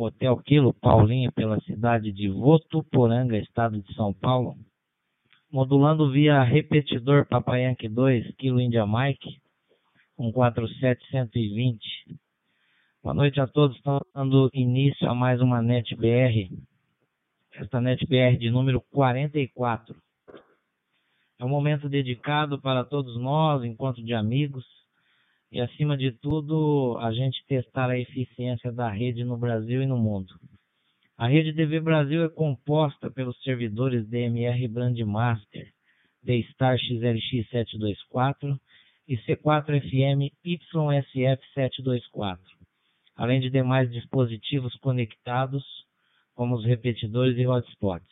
Hotel Quilo Paulinho pela cidade de Votuporanga, estado de São Paulo, modulando via repetidor Papayanque 2, Kilo India Mike, 14720. Boa noite a todos, estamos dando início a mais uma NetBR, esta NetBR de número 44. É um momento dedicado para todos nós, encontro de amigos, e acima de tudo, a gente testar a eficiência da rede no Brasil e no mundo. A rede DV Brasil é composta pelos servidores DMR Brandmaster, D-Star XLX724 e C4FM YSF724, além de demais dispositivos conectados, como os repetidores e hotspots.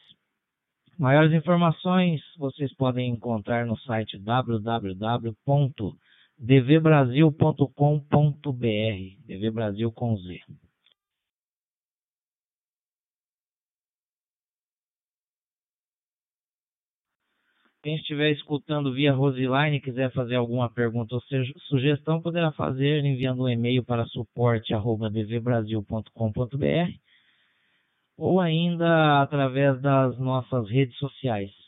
Maiores informações vocês podem encontrar no site www dvbrasil.com.br, dvbrasil com Z. Quem estiver escutando via Roseline e quiser fazer alguma pergunta ou sugestão, poderá fazer enviando um e-mail para suporte.dvbrasil.com.br ou ainda através das nossas redes sociais.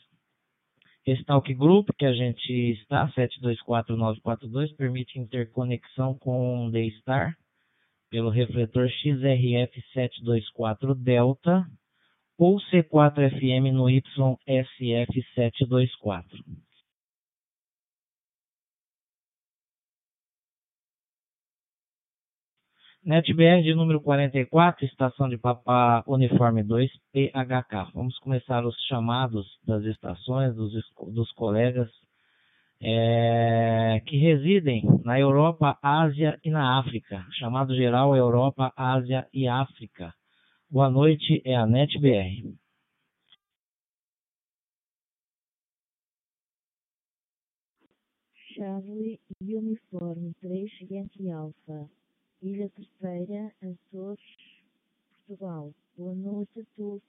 Esse Group que a gente está, 724942, permite interconexão com o D-Star pelo refletor XRF724 Delta ou C4FM no YSF724. NetBR de número 44, estação de Papá Uniforme 2, PHK. Vamos começar os chamados das estações, dos, dos colegas é, que residem na Europa, Ásia e na África. Chamado geral Europa, Ásia e África. Boa noite, é a NetBR. Charlie Uniforme 3 Yankee Alpha. Ilha Terceira, Açores, Portugal. Boa noite a todos.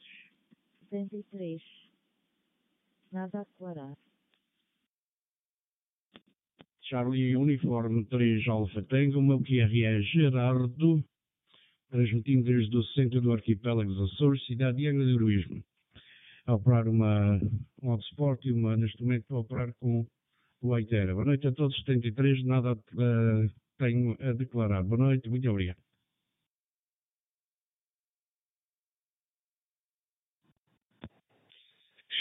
73. Nada a declarar. Charlie Uniforme 3 Alfa Tango, meu QRE Gerardo, transmitindo desde o centro do arquipélago dos Açores, cidade de Angra de Heroísmo. A operar uma, um hotspot e uma, neste momento, a operar com o Aitera. Boa noite a todos, 73, nada uh, tenho a declarar. Boa noite, muito obrigado.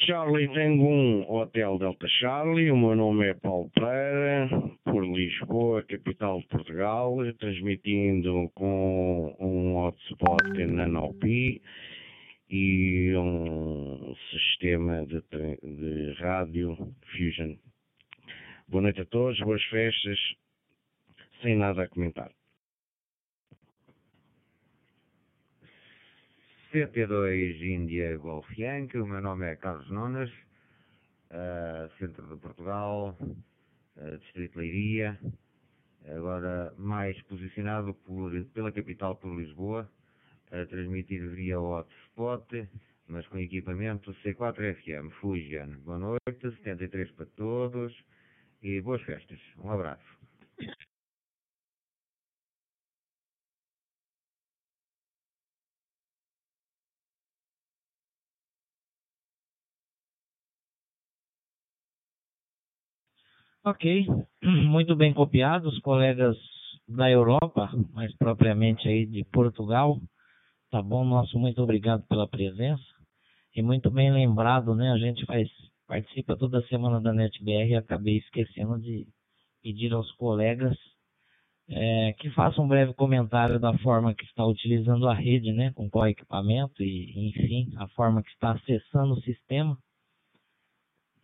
Charlie Tango 1, Hotel Delta Charlie. O meu nome é Paulo Pereira, por Lisboa, capital de Portugal, transmitindo com um hotspot Nanopi e um sistema de, de rádio Fusion. Boa noite a todos, boas festas, sem nada a comentar. CT2 Índia Golf o meu nome é Carlos Nonas, uh, centro de Portugal, uh, Distrito Leiria, agora mais posicionado por, pela capital por Lisboa, a transmitir via hotspot, mas com equipamento C4FM Fusion. Boa noite, 73 para todos e boas festas. Um abraço. Ok, muito bem copiado, os colegas da Europa, mais propriamente aí de Portugal. Tá bom, nosso muito obrigado pela presença. E muito bem lembrado, né? A gente faz, participa toda semana da NetBR e acabei esquecendo de pedir aos colegas é, que façam um breve comentário da forma que está utilizando a rede, né? Com qual equipamento e, enfim, a forma que está acessando o sistema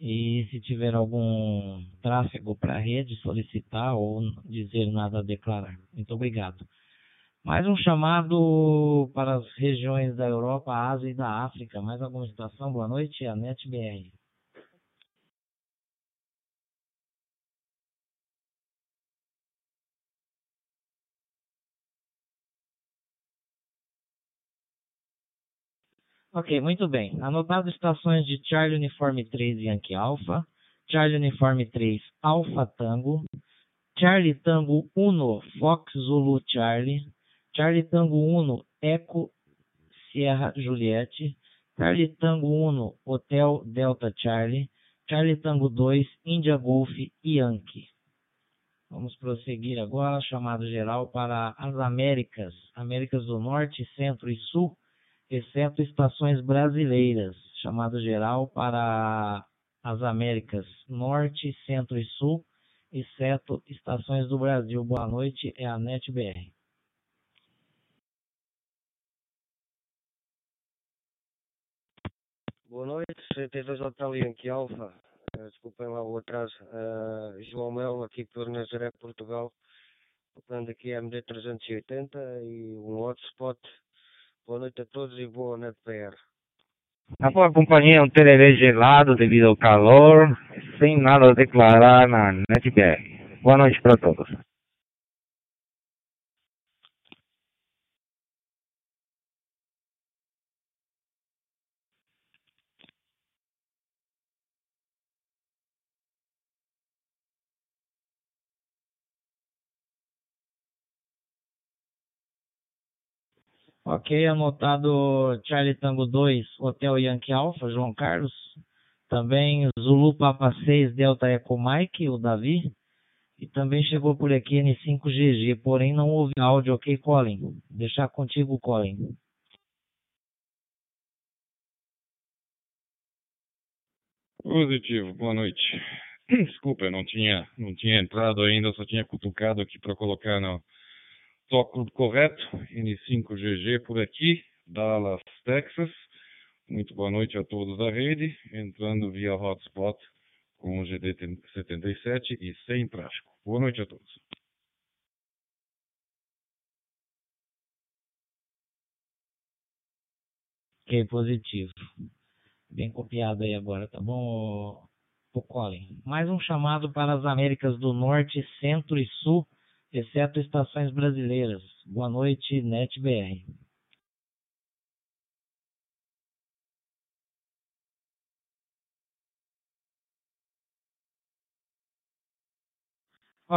e se tiver algum tráfego para a rede, solicitar ou dizer nada a declarar. Muito obrigado. Mais um chamado para as regiões da Europa, Ásia e da África. Mais alguma situação? Boa noite, a NetBR. Ok, muito bem. Anotado estações de Charlie Uniforme 3 Yankee Alpha, Charlie Uniforme 3 Alpha Tango, Charlie Tango 1 Fox Zulu Charlie, Charlie Tango 1 Echo Sierra Juliette, Charlie Tango 1 Hotel Delta Charlie, Charlie Tango 2 India Golf Yankee. Vamos prosseguir agora, chamado geral para as Américas, Américas do Norte, Centro e Sul, exceto estações brasileiras, chamado geral para as Américas Norte, Centro e Sul, exceto estações do Brasil. Boa noite, é a NetBR. Boa noite, CT2 Hotel Yankee Alfa. Desculpem lá o atraso. Uh, João Melo, aqui por Nazaré, Portugal. Tocando aqui a MD380 e um hotspot. Boa noite a todos e boa noite PR. A sua companhia é um tererê gelado devido ao calor, sem nada a declarar na NetBR. Boa noite para todos. Ok, anotado Charlie Tango 2, Hotel Yankee Alpha, João Carlos. Também Zulu Papa 6, Delta Eco Mike, o Davi. E também chegou por aqui N5GG, porém não houve áudio, ok, Colin? Deixar contigo, Colin. Positivo, boa noite. Desculpa, eu não tinha, não tinha entrado ainda, só tinha cutucado aqui para colocar no, Toco correto, N5GG por aqui, Dallas, Texas. Muito boa noite a todos da rede, entrando via hotspot com o GD77 e sem tráfego. Boa noite a todos. Ok, positivo. Bem copiado aí agora, tá bom, Colin? Mais um chamado para as Américas do Norte, Centro e Sul exceto estações brasileiras. Boa noite, NetBR.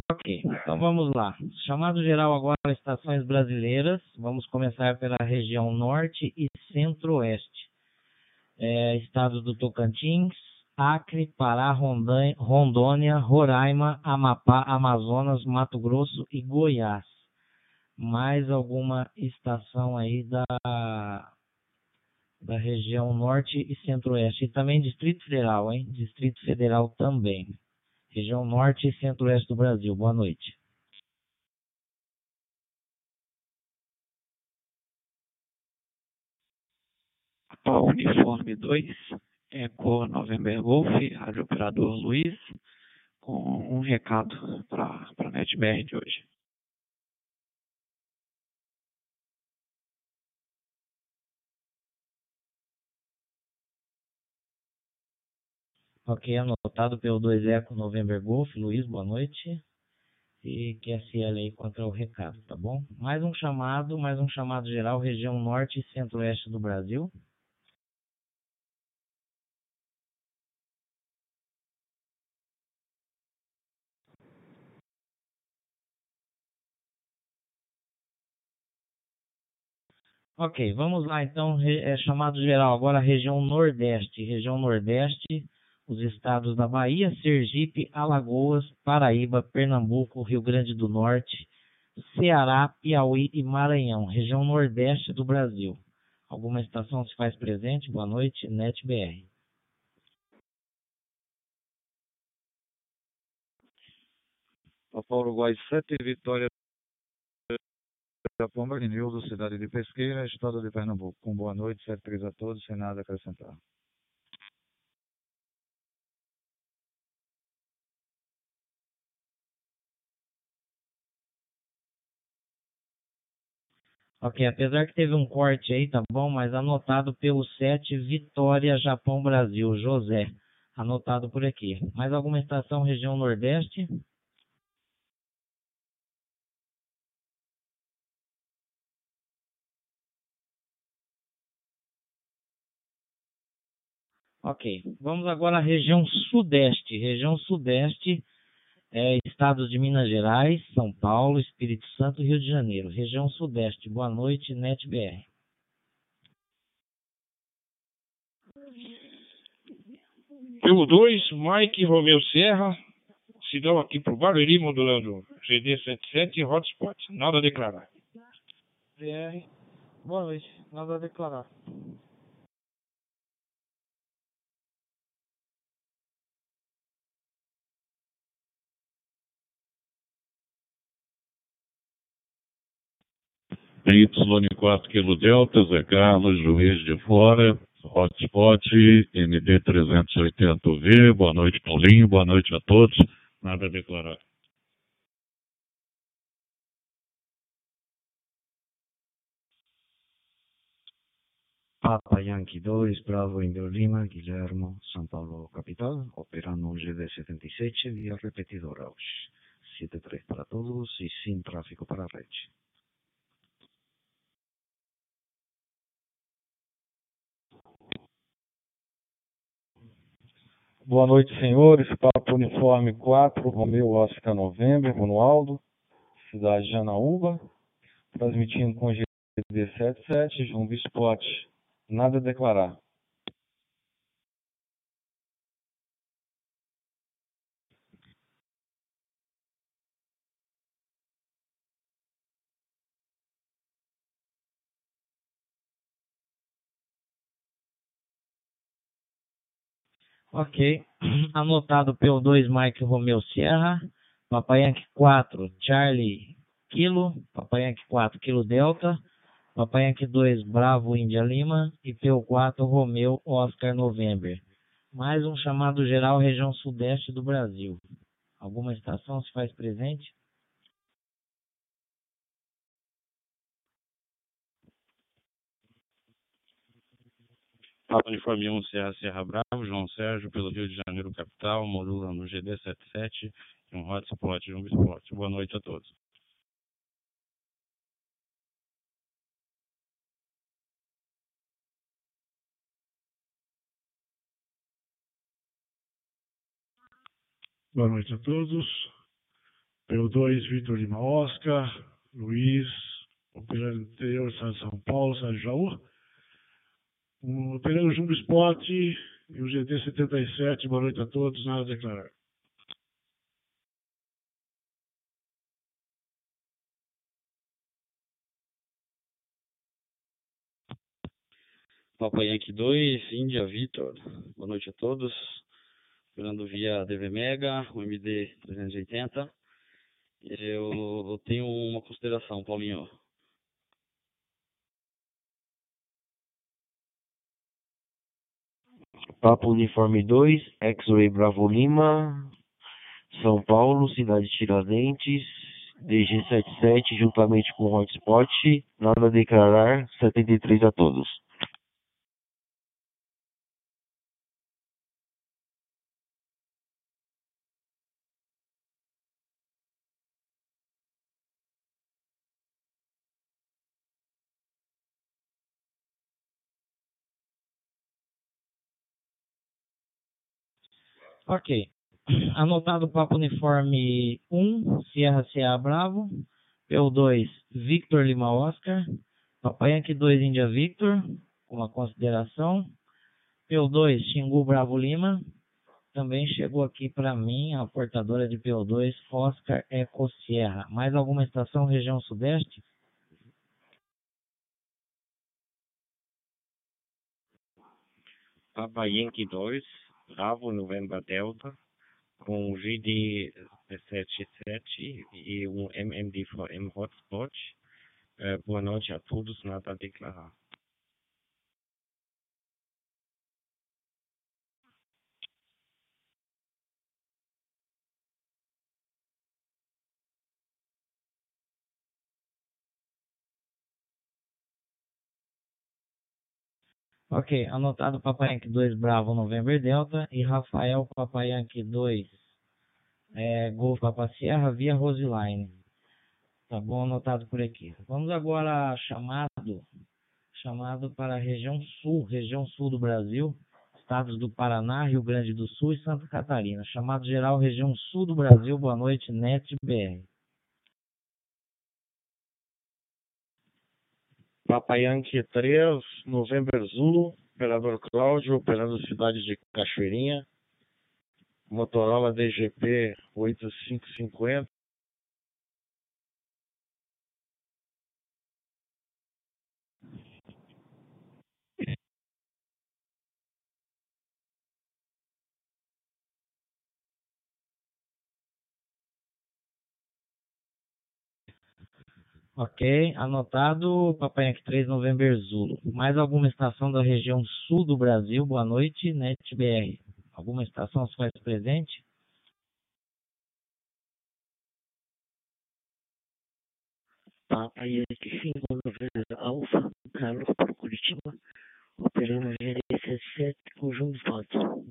Ok, então vamos lá. Chamado geral agora estações brasileiras. Vamos começar pela região norte e centro-oeste. É, estados do Tocantins, Acre, Pará, Rondônia, Roraima, Amapá, Amazonas, Mato Grosso e Goiás. Mais alguma estação aí da, da região norte e centro-oeste. E também Distrito Federal, hein? Distrito Federal também. Região norte e centro-oeste do Brasil. Boa noite. Uniforme 2, Eco November Golf, Rádio Operador Luiz, com um recado para a NetBR de hoje. Ok, anotado pelo 2 Eco November Golf, Luiz, boa noite. E QSL aí contra o recado, tá bom? Mais um chamado, mais um chamado geral, região norte e centro-oeste do Brasil. Ok, vamos lá então, é chamado geral agora região Nordeste. Região Nordeste, os estados da Bahia, Sergipe, Alagoas, Paraíba, Pernambuco, Rio Grande do Norte, Ceará, Piauí e Maranhão. Região Nordeste do Brasil. Alguma estação se faz presente? Boa noite, NetBR. Papa Uruguai 7, Vitória Japão Marinildo, cidade de Pesqueira, estado de Pernambuco. Com boa noite, certeza a todos, sem nada a acrescentar. Ok, apesar que teve um corte aí, tá bom? Mas anotado pelo 7 Vitória, Japão, Brasil, José. Anotado por aqui. Mais alguma estação região Nordeste? Ok, vamos agora à região sudeste. Região sudeste é estados de Minas Gerais, São Paulo, Espírito Santo e Rio de Janeiro. Região sudeste. Boa noite, NetBR. Pelo 2, Mike Romeu Serra, Sidão aqui pro Barueri, modulando GD77 Hotspot. Nada a declarar. BR, boa noite. Nada a declarar. Y4 Kilo Delta, Zé Carlos, Juiz de Fora, Hotspot, MD 380V, boa noite Paulinho, boa noite a todos, nada a declarar. Papa Yankee 2, Bravo Indio Lima, Guilhermo, São Paulo capital, operando um GD77 via repetidora hoje. 73 para todos e sem tráfego para a rede. Boa noite, senhores. Papo Uniforme 4, Romeu Oscar Novembro, Romualdo, cidade de Anaúba, transmitindo com GD77, Jumbo Spot. Nada a declarar. Ok. Anotado P2 Mike Romeu Sierra, Papai Yankee 4 Charlie Kilo, Papai Yankee 4 Kilo Delta, Papai Yankee 2 Bravo Índia Lima e P4 Romeu Oscar November. Mais um chamado geral região sudeste do Brasil. Alguma estação se faz presente? Papa Uniforme 1, Serra Serra Bravo, João Sérgio, pelo Rio de Janeiro capital, modula no GD77 e um hotspot Jumbo Sport. Boa noite a todos. Boa noite a todos. Pelo 2, Vitor Lima Oscar, Luiz, operando interior, de São Paulo, São Jaú. Um, operando Jumbo Sport e o GT 77. Boa noite a todos, nada a declarar. Papa Yankee 2, Índia Vitor. Boa noite a todos. Operando via DV Mega, o MD 380. Eu, eu tenho uma consideração, Paulinho. Papo Uniforme 2, X-Ray Bravo Lima, São Paulo, Cidade Tiradentes, DG77 juntamente com Hotspot, nada a declarar, 73 a todos. Ok. Anotado Papo Uniforme 1, Sierra CA Bravo. P2, Victor Lima Oscar. Papai Yankee 2, Índia Victor, uma consideração. P2, Xingu Bravo Lima. Também chegou aqui para mim a portadora de P2, Oscar Eco Sierra. Mais alguma estação região sudeste? Papa Yankee 2, Bravo November Delta, com GD 77 e um MMD4M Hotspot. Eh, boa noite a todos, nada a declarar. Ok, anotado Papai Yankee 2 Bravo November Delta e Rafael Papai Yankee 2 é, Golf Papa Sierra via Roseline. Tá bom, anotado por aqui. Vamos agora chamado chamado para a região sul, região sul do Brasil, estados do Paraná, Rio Grande do Sul e Santa Catarina. Chamado geral região sul do Brasil. Boa noite, NetBR. Yankee 3, November Zulu, operador Cláudio, operando cidade de Cachoeirinha, Motorola DGP 8550. Ok, anotado Papai Yankee 3 November Zulu. Mais alguma estação da região sul do Brasil? Boa noite, NetBR. Alguma estação se faz presente? Papa Yankee 5 November Alfa, Carlos Curitiba, operando GD77 com João Foto.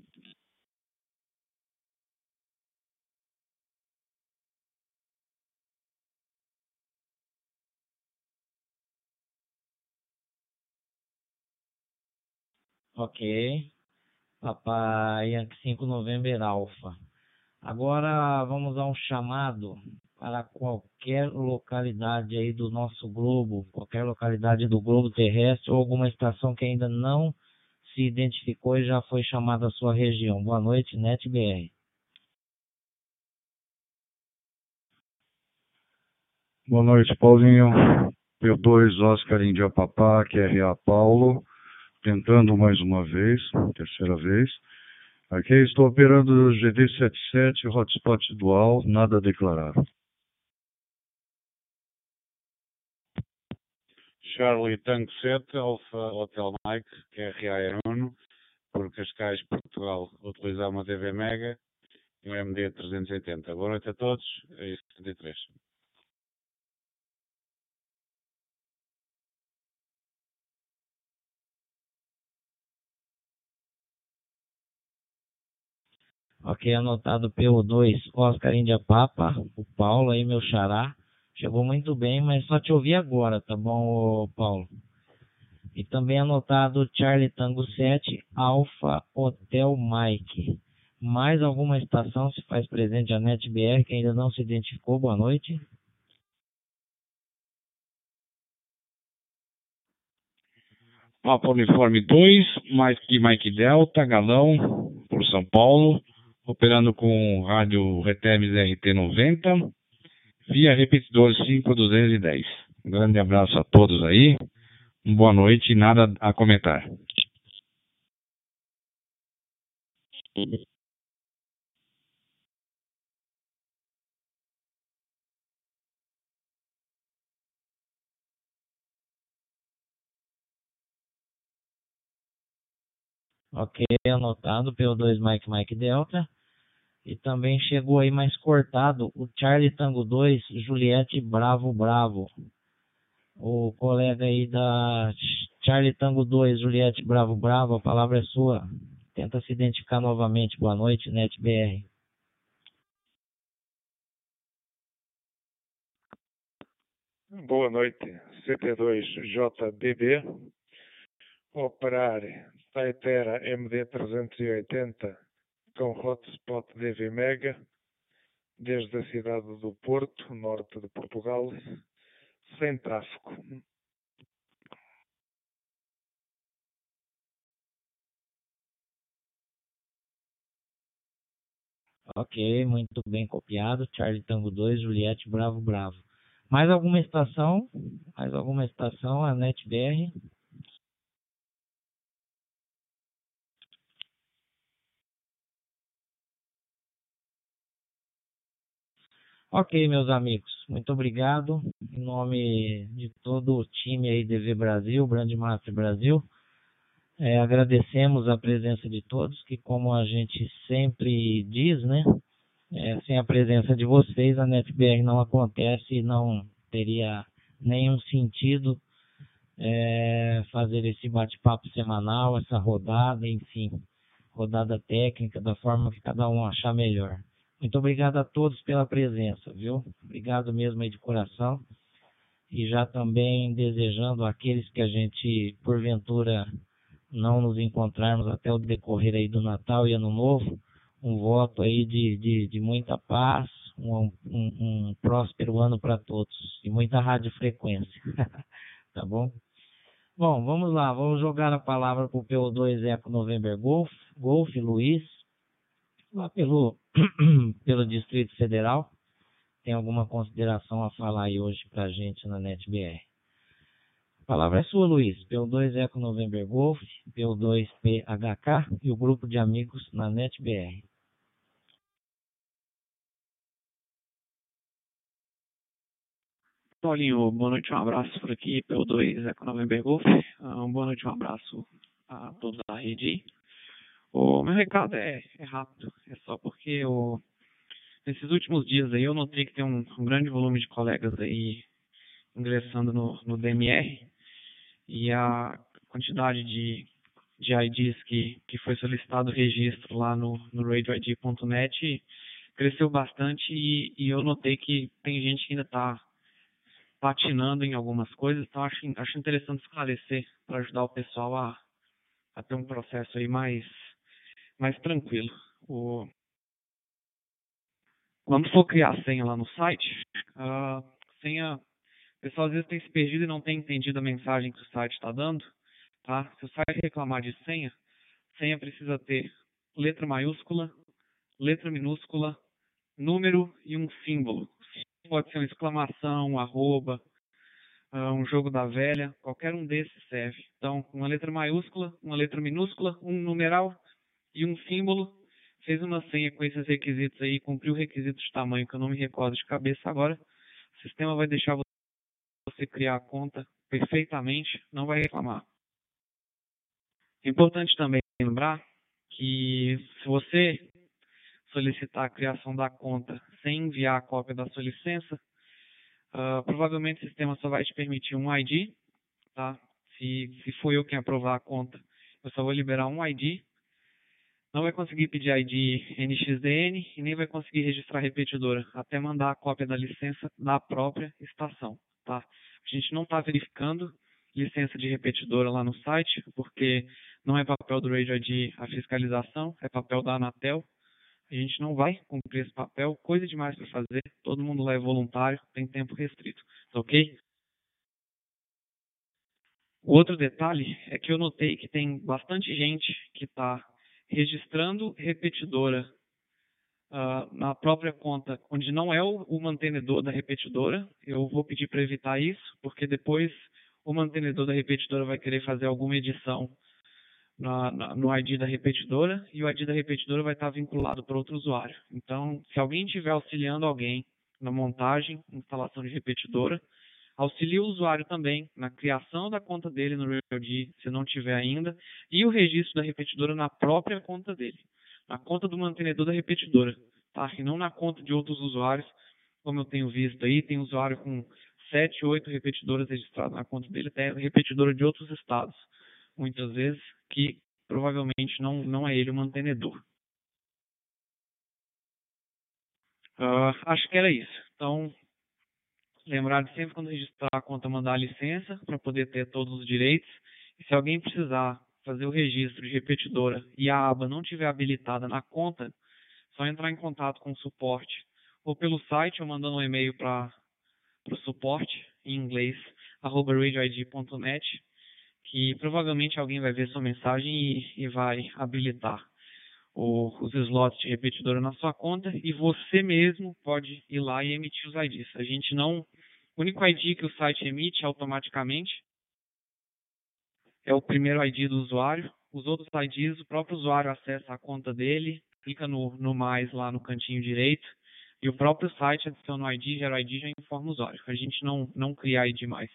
Ok. Papai Yankee 5 November Alpha. Agora vamos a um chamado para qualquer localidade aí do nosso globo, qualquer localidade do globo terrestre ou alguma estação que ainda não se identificou e já foi chamada a sua região. Boa noite, NetBR. Boa noite, Paulinho. P2 Oscar Índia Papá, QRA Paulo tentando mais uma vez, terceira vez. Aqui estou operando o GD77, hotspot dual, nada a declarar. Charlie Tango 7, Alfa Hotel Mike, QRA 1, por Cascais, Portugal, utilizar uma TV Mega e um MD 380. Boa noite a todos, é isso, 73. Ok, anotado PO2, Oscar Índia Papa, o Paulo aí, meu xará. Chegou muito bem, mas só te ouvi agora, tá bom, Paulo? E também anotado Charlie Tango 7, Alpha Hotel Mike. Mais alguma estação se faz presente a NetBR que ainda não se identificou? Boa noite. Papa Uniforme 2, Mike, Mike Delta, Galão, por São Paulo operando com rádio Retemes RT90, via repetidor 5210. Um grande abraço a todos aí, boa noite e nada a comentar. Ok, anotado, PO2 Mike Mike Delta. E também chegou aí mais cortado o Charlie Tango 2, Juliette Bravo Bravo. O colega aí da Charlie Tango 2, Juliette Bravo Bravo, a palavra é sua. Tenta se identificar novamente. Boa noite, NetBR. Boa noite, CT2JBB. Operar Taitera MD380 com hotspot DV Mega, desde a cidade do Porto, norte de Portugal, sem tráfego. Ok, muito bem copiado. Charlie Tango 2, Juliette Bravo Bravo. Mais alguma estação? Mais alguma estação? A NetBR? Ok, meus amigos, muito obrigado. Em nome de todo o time aí DV Brasil, Brandmaster Brasil, é, agradecemos a presença de todos, que como a gente sempre diz, né? É, sem a presença de vocês, a NetBR não acontece e não teria nenhum sentido é, fazer esse bate-papo semanal, essa rodada, enfim, rodada técnica, da forma que cada um achar melhor. Muito obrigado a todos pela presença, viu? Obrigado mesmo aí de coração. E já também desejando àqueles que a gente, porventura, não nos encontrarmos até o decorrer aí do Natal e Ano Novo, um voto aí de, de, de muita paz, um, um, um próspero ano para todos e muita radiofrequência, tá bom? Bom, vamos lá, vamos jogar a palavra para o PO2 Eco November Golf, Golf Luiz, lá pelo, pelo Distrito Federal. Tem alguma consideração a falar aí hoje para a gente na NetBR? A palavra é sua, Luiz. PO2 Eco November Golf, PO2 PHK e o grupo de amigos na NetBR. Paulinho, boa noite, um abraço por aqui pelo 2 Eco November Golf. Uh, boa noite, um abraço a todos da rede. O meu recado é, é rápido, é só porque o, nesses últimos dias aí eu notei que tem um, um grande volume de colegas aí ingressando no, no DMR e a quantidade de, de IDs que, que foi solicitado o registro lá no, no radioid.net cresceu bastante e, e eu notei que tem gente que ainda está patinando em algumas coisas, então acho, acho interessante esclarecer para ajudar o pessoal a, a ter um processo aí mais, mais tranquilo. O, quando for criar senha lá no site, a senha, o pessoal às vezes tem se perdido e não tem entendido a mensagem que o site está dando, tá? Se o site reclamar de senha, senha precisa ter letra maiúscula, letra minúscula, número e um símbolo pode ser uma exclamação, um arroba, uh, um jogo da velha, qualquer um desses serve. Então, uma letra maiúscula, uma letra minúscula, um numeral e um símbolo. Fez uma senha com esses requisitos aí, cumpriu o requisito de tamanho que eu não me recordo de cabeça agora. O sistema vai deixar você criar a conta perfeitamente, não vai reclamar. Importante também lembrar que se você solicitar a criação da conta sem enviar a cópia da sua licença, uh, provavelmente o sistema só vai te permitir um ID, tá? Se, se for eu quem aprovar a conta, eu só vou liberar um ID. Não vai conseguir pedir ID NXDN e nem vai conseguir registrar repetidora até mandar a cópia da licença da própria estação, tá? A gente não está verificando licença de repetidora lá no site, porque não é papel do Radio ID a fiscalização, é papel da Anatel, a gente não vai cumprir esse papel, coisa demais para fazer, todo mundo lá é voluntário, tem tempo restrito, tá ok? O outro detalhe é que eu notei que tem bastante gente que está registrando repetidora uh, na própria conta, onde não é o, o mantenedor da repetidora. Eu vou pedir para evitar isso, porque depois o mantenedor da repetidora vai querer fazer alguma edição na, na, no ID da repetidora e o ID da repetidora vai estar vinculado para outro usuário. Então, se alguém estiver auxiliando alguém na montagem, instalação de repetidora, auxilie o usuário também na criação da conta dele no RealD, se não tiver ainda, e o registro da repetidora na própria conta dele, na conta do mantenedor da repetidora, tá? E não na conta de outros usuários, como eu tenho visto aí, tem usuário com 7, 8 repetidoras registradas na conta dele, até repetidora de outros estados muitas vezes, que provavelmente não, não é ele o mantenedor. Uh, acho que era isso. Então, lembrar de sempre quando registrar a conta mandar a licença para poder ter todos os direitos. E se alguém precisar fazer o registro de repetidora e a aba não tiver habilitada na conta, só entrar em contato com o suporte ou pelo site ou mandando um e-mail para o suporte em inglês arroba radioid.net que provavelmente alguém vai ver sua mensagem e, e vai habilitar os slots de repetidora na sua conta e você mesmo pode ir lá e emitir os IDs. A gente não. O único ID que o site emite automaticamente é o primeiro ID do usuário. Os outros IDs, o próprio usuário acessa a conta dele, clica no, no mais lá no cantinho direito e o próprio site adiciona o ID, gera o ID já informa o usuário. A gente não, não cria ID mais.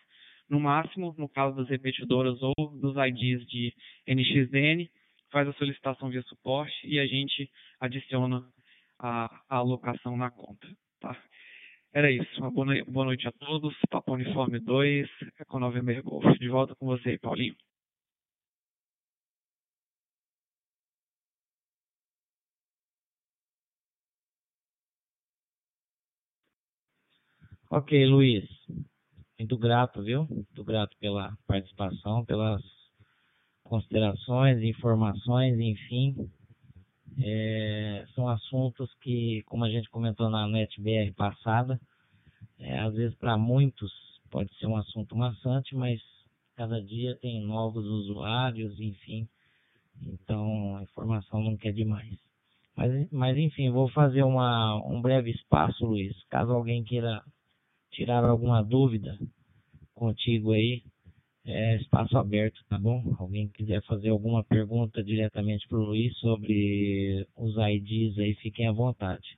No máximo, no caso das repetidoras ou dos IDs de NXDN, faz a solicitação via suporte e a gente adiciona a, a alocação na conta. Tá? Era isso. Uma boa, boa noite a todos. Papo Uniforme 2, Eco November Golf. De volta com você, Paulinho. Ok, Luiz. Muito grato, viu? Muito grato pela participação, pelas considerações, informações, enfim. É, são assuntos que, como a gente comentou na NetBR passada, é, às vezes para muitos pode ser um assunto maçante, mas cada dia tem novos usuários, enfim. Então a informação nunca é demais. Mas, mas enfim, vou fazer uma, um breve espaço, Luiz. Caso alguém queira tirar alguma dúvida contigo aí, é espaço aberto, tá bom? Alguém quiser fazer alguma pergunta diretamente para o Luiz sobre os IDs aí, fiquem à vontade.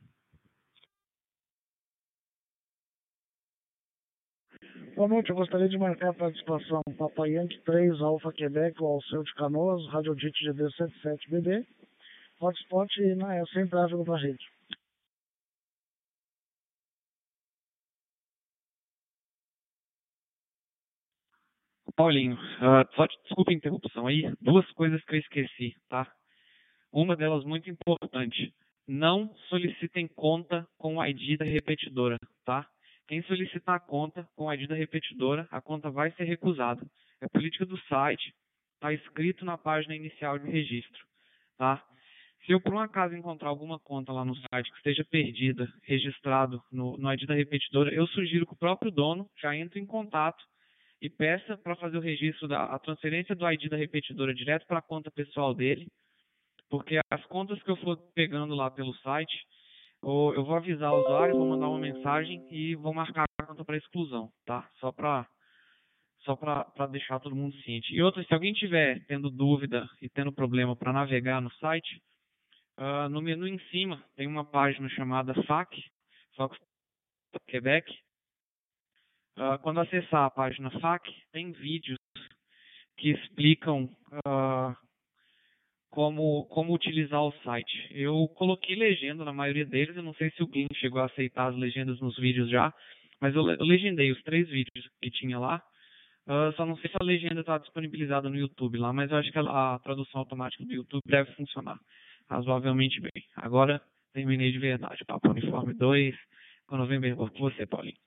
Boa noite, eu gostaria de marcar a participação Papai Yankee 3, Alfa Quebec, o Alceu de Canoas, Rádio DIT GD77BB, hotspot e na, é sem tráfego para rede. Paulinho, uh, só desculpa a interrupção aí, duas coisas que eu esqueci, tá? Uma delas muito importante, não solicitem conta com o ID da repetidora, tá? Quem solicitar a conta com o ID da repetidora, a conta vai ser recusada. É política do site, está escrito na página inicial de registro, tá? Se eu por um acaso encontrar alguma conta lá no site que esteja perdida, registrado no, no ID da repetidora, eu sugiro que o próprio dono já entre em contato e peça para fazer o registro da a transferência do ID da repetidora direto para a conta pessoal dele, porque as contas que eu for pegando lá pelo site, eu vou avisar o usuário, vou mandar uma mensagem e vou marcar a conta para exclusão, tá? Só para só para deixar todo mundo ciente. E outra, se alguém tiver tendo dúvida e tendo problema para navegar no site, uh, no menu em cima tem uma página chamada FAQ, Fox Quebec, Uh, quando acessar a página FAQ, tem vídeos que explicam uh, como, como utilizar o site. Eu coloquei legenda na maioria deles, eu não sei se o Glenn chegou a aceitar as legendas nos vídeos já, mas eu, eu legendei os três vídeos que tinha lá. Uh, só não sei se a legenda está disponibilizada no YouTube lá, mas eu acho que a, a tradução automática do YouTube deve funcionar razoavelmente bem. Agora terminei de verdade. Papo Uniforme 2, quando vem bem com você, Paulinho.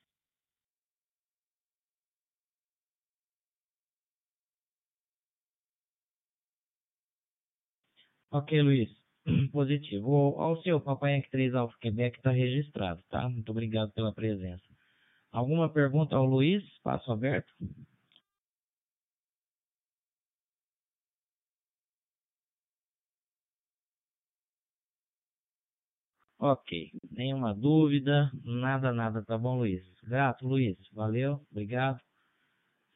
Ok, Luiz. Positivo. Ao seu Papai Yankee 3 Alfa Quebec está registrado, tá? Muito obrigado pela presença. Alguma pergunta ao Luiz? Espaço aberto. Ok, nenhuma dúvida, nada, nada, tá bom, Luiz? Grato, Luiz, valeu, obrigado.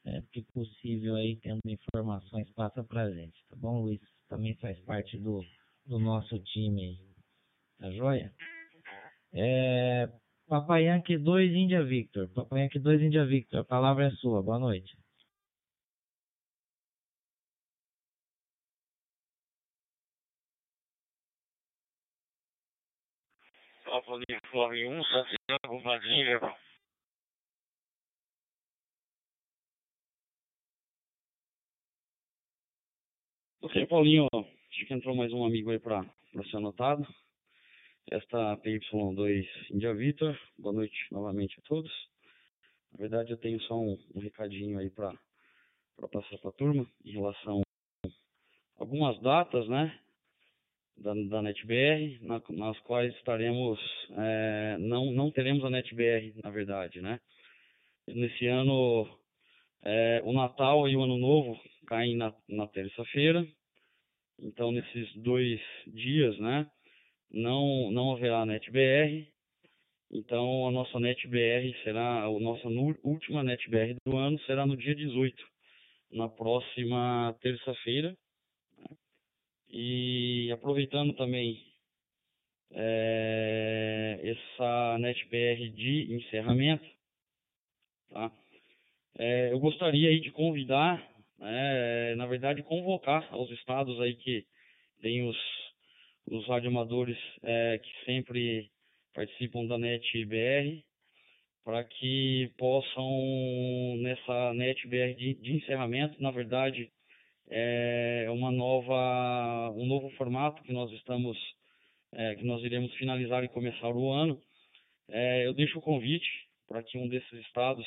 É que possível aí, tendo informações, passa pra gente, tá bom, Luiz? Também faz parte do, do nosso time Tá joia? É, Papai Yankee 2 Índia Victor. Papai Yankee 2 Índia Victor. A palavra é sua. Boa noite. Papa Uniforme 1, Santiago Vadinha. Ok, Paulinho, acho que entrou mais um amigo aí para ser anotado. Esta PY2 India Vitor, boa noite novamente a todos. Na verdade, eu tenho só um, um recadinho aí para passar para a turma em relação a algumas datas, né, da, da NetBR, na, nas quais estaremos, é, não, não teremos a NetBR, na verdade, né. Nesse ano, é, o Natal e o Ano Novo caem na, na terça-feira. Então, nesses dois dias, né, não, não haverá NetBR. Então, a nossa NetBR será, a nossa última NetBR do ano será no dia 18, na próxima terça-feira. Né. E aproveitando também é, essa NetBR de encerramento, tá? É, eu gostaria aí de convidar, né, na verdade convocar aos estados aí que tem os, os radioamadores é, que sempre participam da NetBR, para que possam nessa NetBR de, de encerramento, na verdade é uma nova um novo formato que nós estamos é, que nós iremos finalizar e começar o ano. É, eu deixo o convite para que um desses estados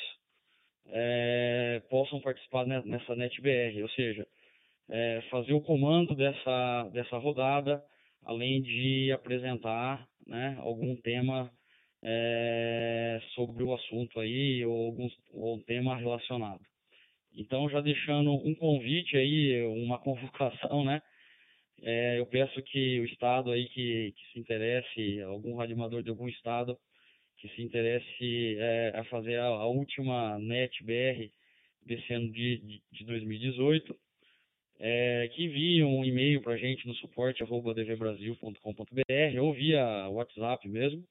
é, possam participar nessa NetBR, ou seja, é, fazer o comando dessa, dessa rodada, além de apresentar né, algum tema é, sobre o assunto aí, ou algum ou tema relacionado. Então, já deixando um convite aí, uma convocação, né? É, eu peço que o estado aí que, que se interesse, algum radioamador de algum estado que se interesse é, a fazer a, a, última NET BR desse ano de, de 2018, é, que envie um e-mail para a gente no suporte arroba dvbrasil.com.br ou via WhatsApp mesmo.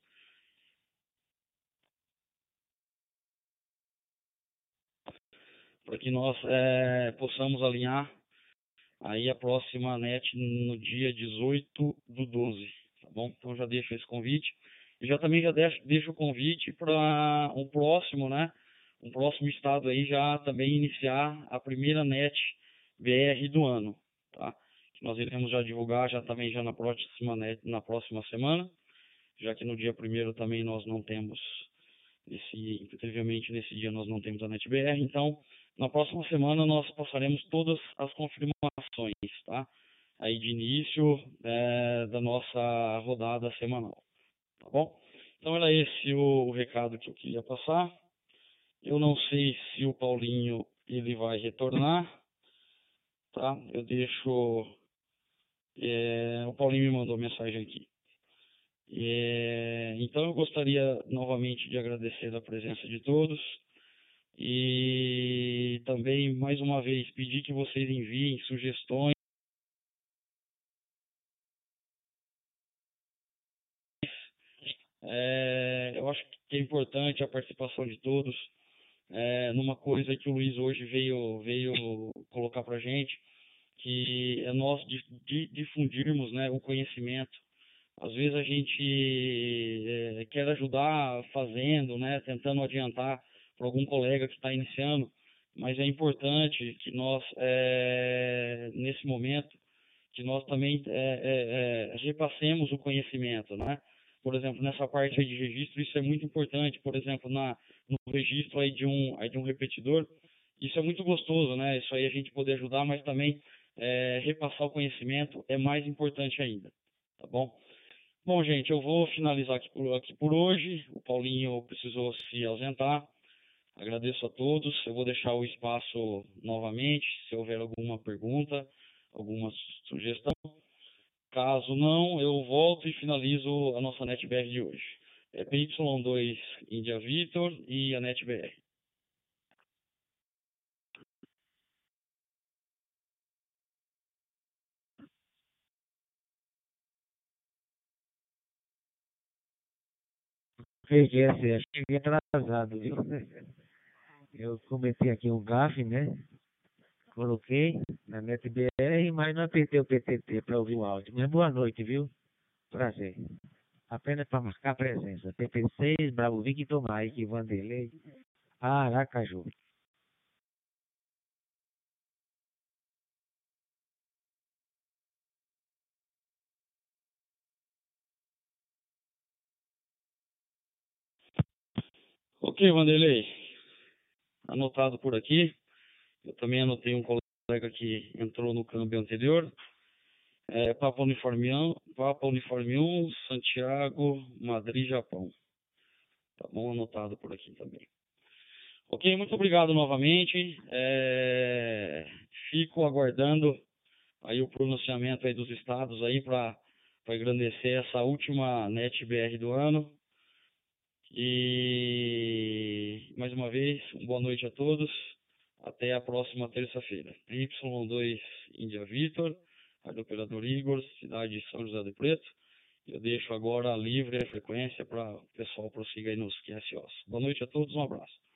Para que nós é, possamos alinhar aí a próxima NET no dia 18 do 12, tá bom? Então já deixo esse convite. Já também já deixo, o convite para um próximo, né? Um próximo estado aí já também iniciar a primeira NET BR do ano, tá? Que nós iremos já divulgar já também já na próxima NET, na próxima semana, já que no dia primeiro também nós não temos esse, incrivelmente nesse dia nós não temos a NetBR, então na próxima semana nós passaremos todas as confirmações, tá? Aí de início é, da nossa rodada semanal, tá bom? Então era esse o, recado que eu queria passar. Eu não sei se o Paulinho ele vai retornar, tá? Eu deixo. É, o Paulinho me mandou mensagem aqui. É, então eu gostaria novamente de agradecer a presença de todos e também, mais uma vez, pedir que vocês enviem sugestões. É, eu acho que é importante a participação de todos é, numa coisa que o Luiz hoje veio, veio colocar para gente, que é nós difundirmos né, o conhecimento. Às vezes a gente é, quer ajudar fazendo, né, tentando adiantar, para algum colega que está iniciando, mas é importante que nós, é, nesse momento, que nós também é, é, é, repassemos o conhecimento, né? Por exemplo, nessa parte de registro, isso é muito importante. Por exemplo, na, no registro aí de, um, aí de um repetidor, isso é muito gostoso, né? Isso aí a gente poder ajudar, mas também é, repassar o conhecimento é mais importante ainda, tá bom? Bom, gente, eu vou finalizar aqui por, aqui por hoje. O Paulinho precisou se ausentar. Agradeço a todos. Eu vou deixar o espaço novamente, se houver alguma pergunta, alguma sugestão. Caso não, eu volto e finalizo a nossa NetBR de hoje. É PY2 India Victor e a NetBR. Cheguei, cheguei atrasado, viu? eu cometi aqui um gafe, né? Coloquei na NetBR, mas não apertei o PTT para ouvir o áudio. Mas boa noite, viu? Prazer. Apenas para marcar presença. PP6, Bravo Victor Mike, Vanderlei, Aracaju. Ok, Vanderlei anotado por aqui. Eu também anotei um colega que entrou no câmbio anterior. É, Papa, Uniforme 1, Papa Uniforme 1, Santiago, Madrid, Japão. Tá bom anotado por aqui também. Ok, muito obrigado novamente. É, fico aguardando aí o pronunciamento aí dos estados aí para engrandecer essa última NetBR do ano. E mais uma vez, boa noite a todos. Até a próxima terça-feira. Y2 Índia Vitor, Rádio Operador Igor, cidade de São José do Preto. Eu deixo agora livre a frequência para o pessoal prosseguir aí nos QSOs. Boa noite a todos, um abraço.